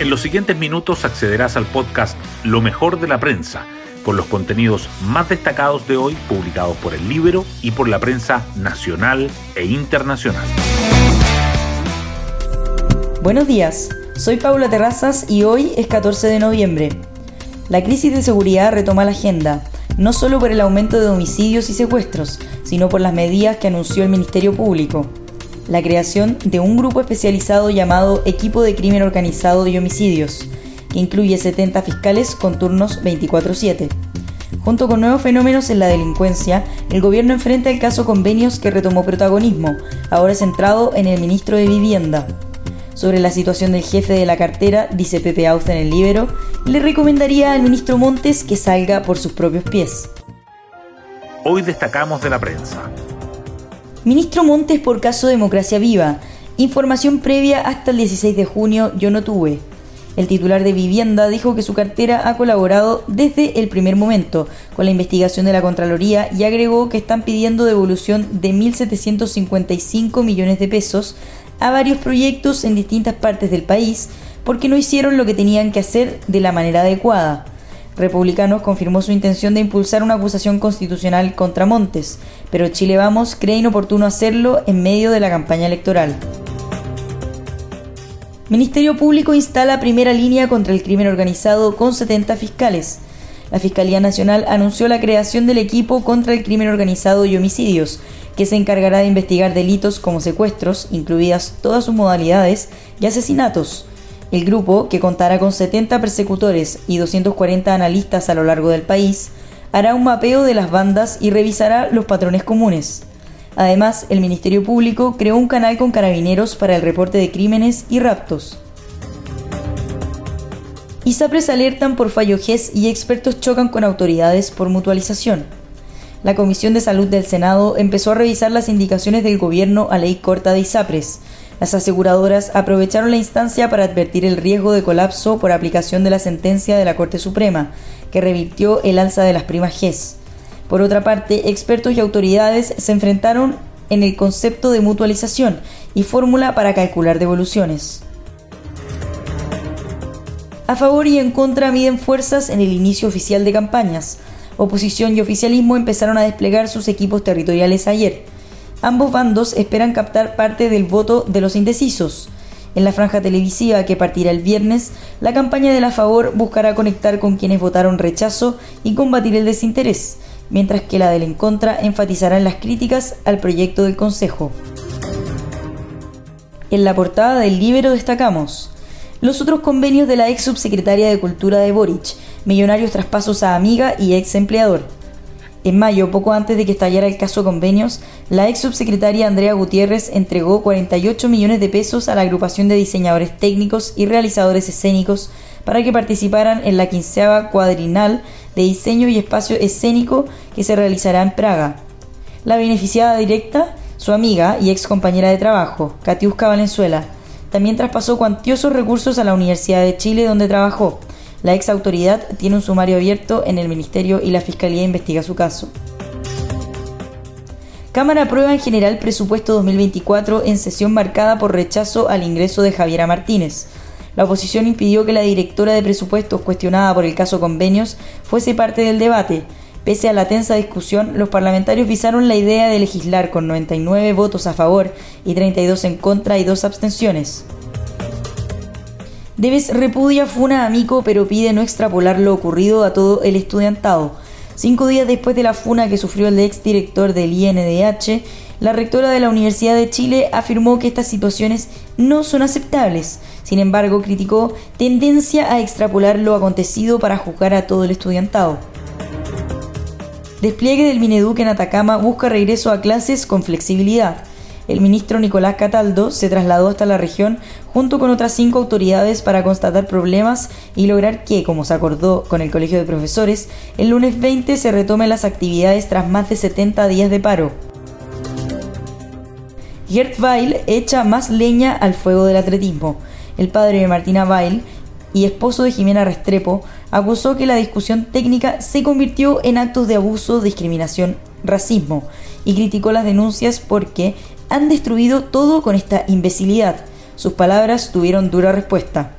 En los siguientes minutos accederás al podcast Lo mejor de la prensa, con los contenidos más destacados de hoy publicados por el libro y por la prensa nacional e internacional. Buenos días, soy Paula Terrazas y hoy es 14 de noviembre. La crisis de seguridad retoma la agenda, no solo por el aumento de homicidios y secuestros, sino por las medidas que anunció el Ministerio Público la creación de un grupo especializado llamado Equipo de Crimen Organizado y Homicidios, que incluye 70 fiscales con turnos 24/7. Junto con nuevos fenómenos en la delincuencia, el gobierno enfrenta el caso convenios que retomó protagonismo, ahora centrado en el ministro de Vivienda. Sobre la situación del jefe de la cartera, dice Pepe Auza en el Libero, le recomendaría al ministro Montes que salga por sus propios pies. Hoy destacamos de la prensa. Ministro Montes por caso Democracia Viva. Información previa hasta el 16 de junio yo no tuve. El titular de Vivienda dijo que su cartera ha colaborado desde el primer momento con la investigación de la Contraloría y agregó que están pidiendo devolución de 1.755 millones de pesos a varios proyectos en distintas partes del país porque no hicieron lo que tenían que hacer de la manera adecuada. Republicanos confirmó su intención de impulsar una acusación constitucional contra Montes, pero Chile Vamos cree inoportuno hacerlo en medio de la campaña electoral. Ministerio Público instala primera línea contra el crimen organizado con 70 fiscales. La Fiscalía Nacional anunció la creación del equipo contra el crimen organizado y homicidios, que se encargará de investigar delitos como secuestros, incluidas todas sus modalidades, y asesinatos. El grupo, que contará con 70 persecutores y 240 analistas a lo largo del país, hará un mapeo de las bandas y revisará los patrones comunes. Además, el Ministerio Público creó un canal con carabineros para el reporte de crímenes y raptos. ISAPRES alertan por fallo GES y expertos chocan con autoridades por mutualización. La Comisión de Salud del Senado empezó a revisar las indicaciones del gobierno a ley corta de ISAPRES, las aseguradoras aprovecharon la instancia para advertir el riesgo de colapso por aplicación de la sentencia de la Corte Suprema, que revirtió el alza de las primas GES. Por otra parte, expertos y autoridades se enfrentaron en el concepto de mutualización y fórmula para calcular devoluciones. A favor y en contra miden fuerzas en el inicio oficial de campañas. Oposición y oficialismo empezaron a desplegar sus equipos territoriales ayer. Ambos bandos esperan captar parte del voto de los indecisos. En la franja televisiva que partirá el viernes, la campaña de la favor buscará conectar con quienes votaron rechazo y combatir el desinterés, mientras que la del en contra enfatizará en las críticas al proyecto del Consejo. En la portada del Libero destacamos los otros convenios de la ex subsecretaria de Cultura de Boric, millonarios traspasos a amiga y ex empleador. En mayo, poco antes de que estallara el caso convenios, la ex subsecretaria Andrea Gutiérrez entregó 48 millones de pesos a la agrupación de diseñadores técnicos y realizadores escénicos para que participaran en la quinceava cuadrinal de diseño y espacio escénico que se realizará en Praga. La beneficiada directa, su amiga y ex compañera de trabajo, Katiuska Valenzuela, también traspasó cuantiosos recursos a la Universidad de Chile donde trabajó la ex autoridad tiene un sumario abierto en el Ministerio y la Fiscalía investiga su caso. Cámara aprueba en general presupuesto 2024 en sesión marcada por rechazo al ingreso de Javiera Martínez. La oposición impidió que la directora de presupuestos cuestionada por el caso convenios fuese parte del debate. Pese a la tensa discusión, los parlamentarios visaron la idea de legislar con 99 votos a favor y 32 en contra y dos abstenciones. Debes repudia Funa Amico, pero pide no extrapolar lo ocurrido a todo el estudiantado. Cinco días después de la funa que sufrió el ex director del INDH, la rectora de la Universidad de Chile afirmó que estas situaciones no son aceptables. Sin embargo, criticó tendencia a extrapolar lo acontecido para juzgar a todo el estudiantado. Despliegue del Mineduc en Atacama busca regreso a clases con flexibilidad el ministro Nicolás Cataldo se trasladó hasta la región junto con otras cinco autoridades para constatar problemas y lograr que, como se acordó con el Colegio de Profesores, el lunes 20 se retomen las actividades tras más de 70 días de paro. Gert Weil echa más leña al fuego del atletismo. El padre de Martina Weil y esposo de Jimena Restrepo acusó que la discusión técnica se convirtió en actos de abuso, discriminación, racismo y criticó las denuncias porque han destruido todo con esta imbecilidad. Sus palabras tuvieron dura respuesta.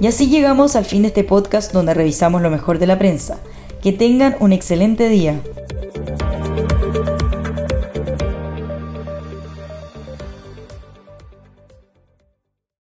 Y así llegamos al fin de este podcast donde revisamos lo mejor de la prensa. Que tengan un excelente día.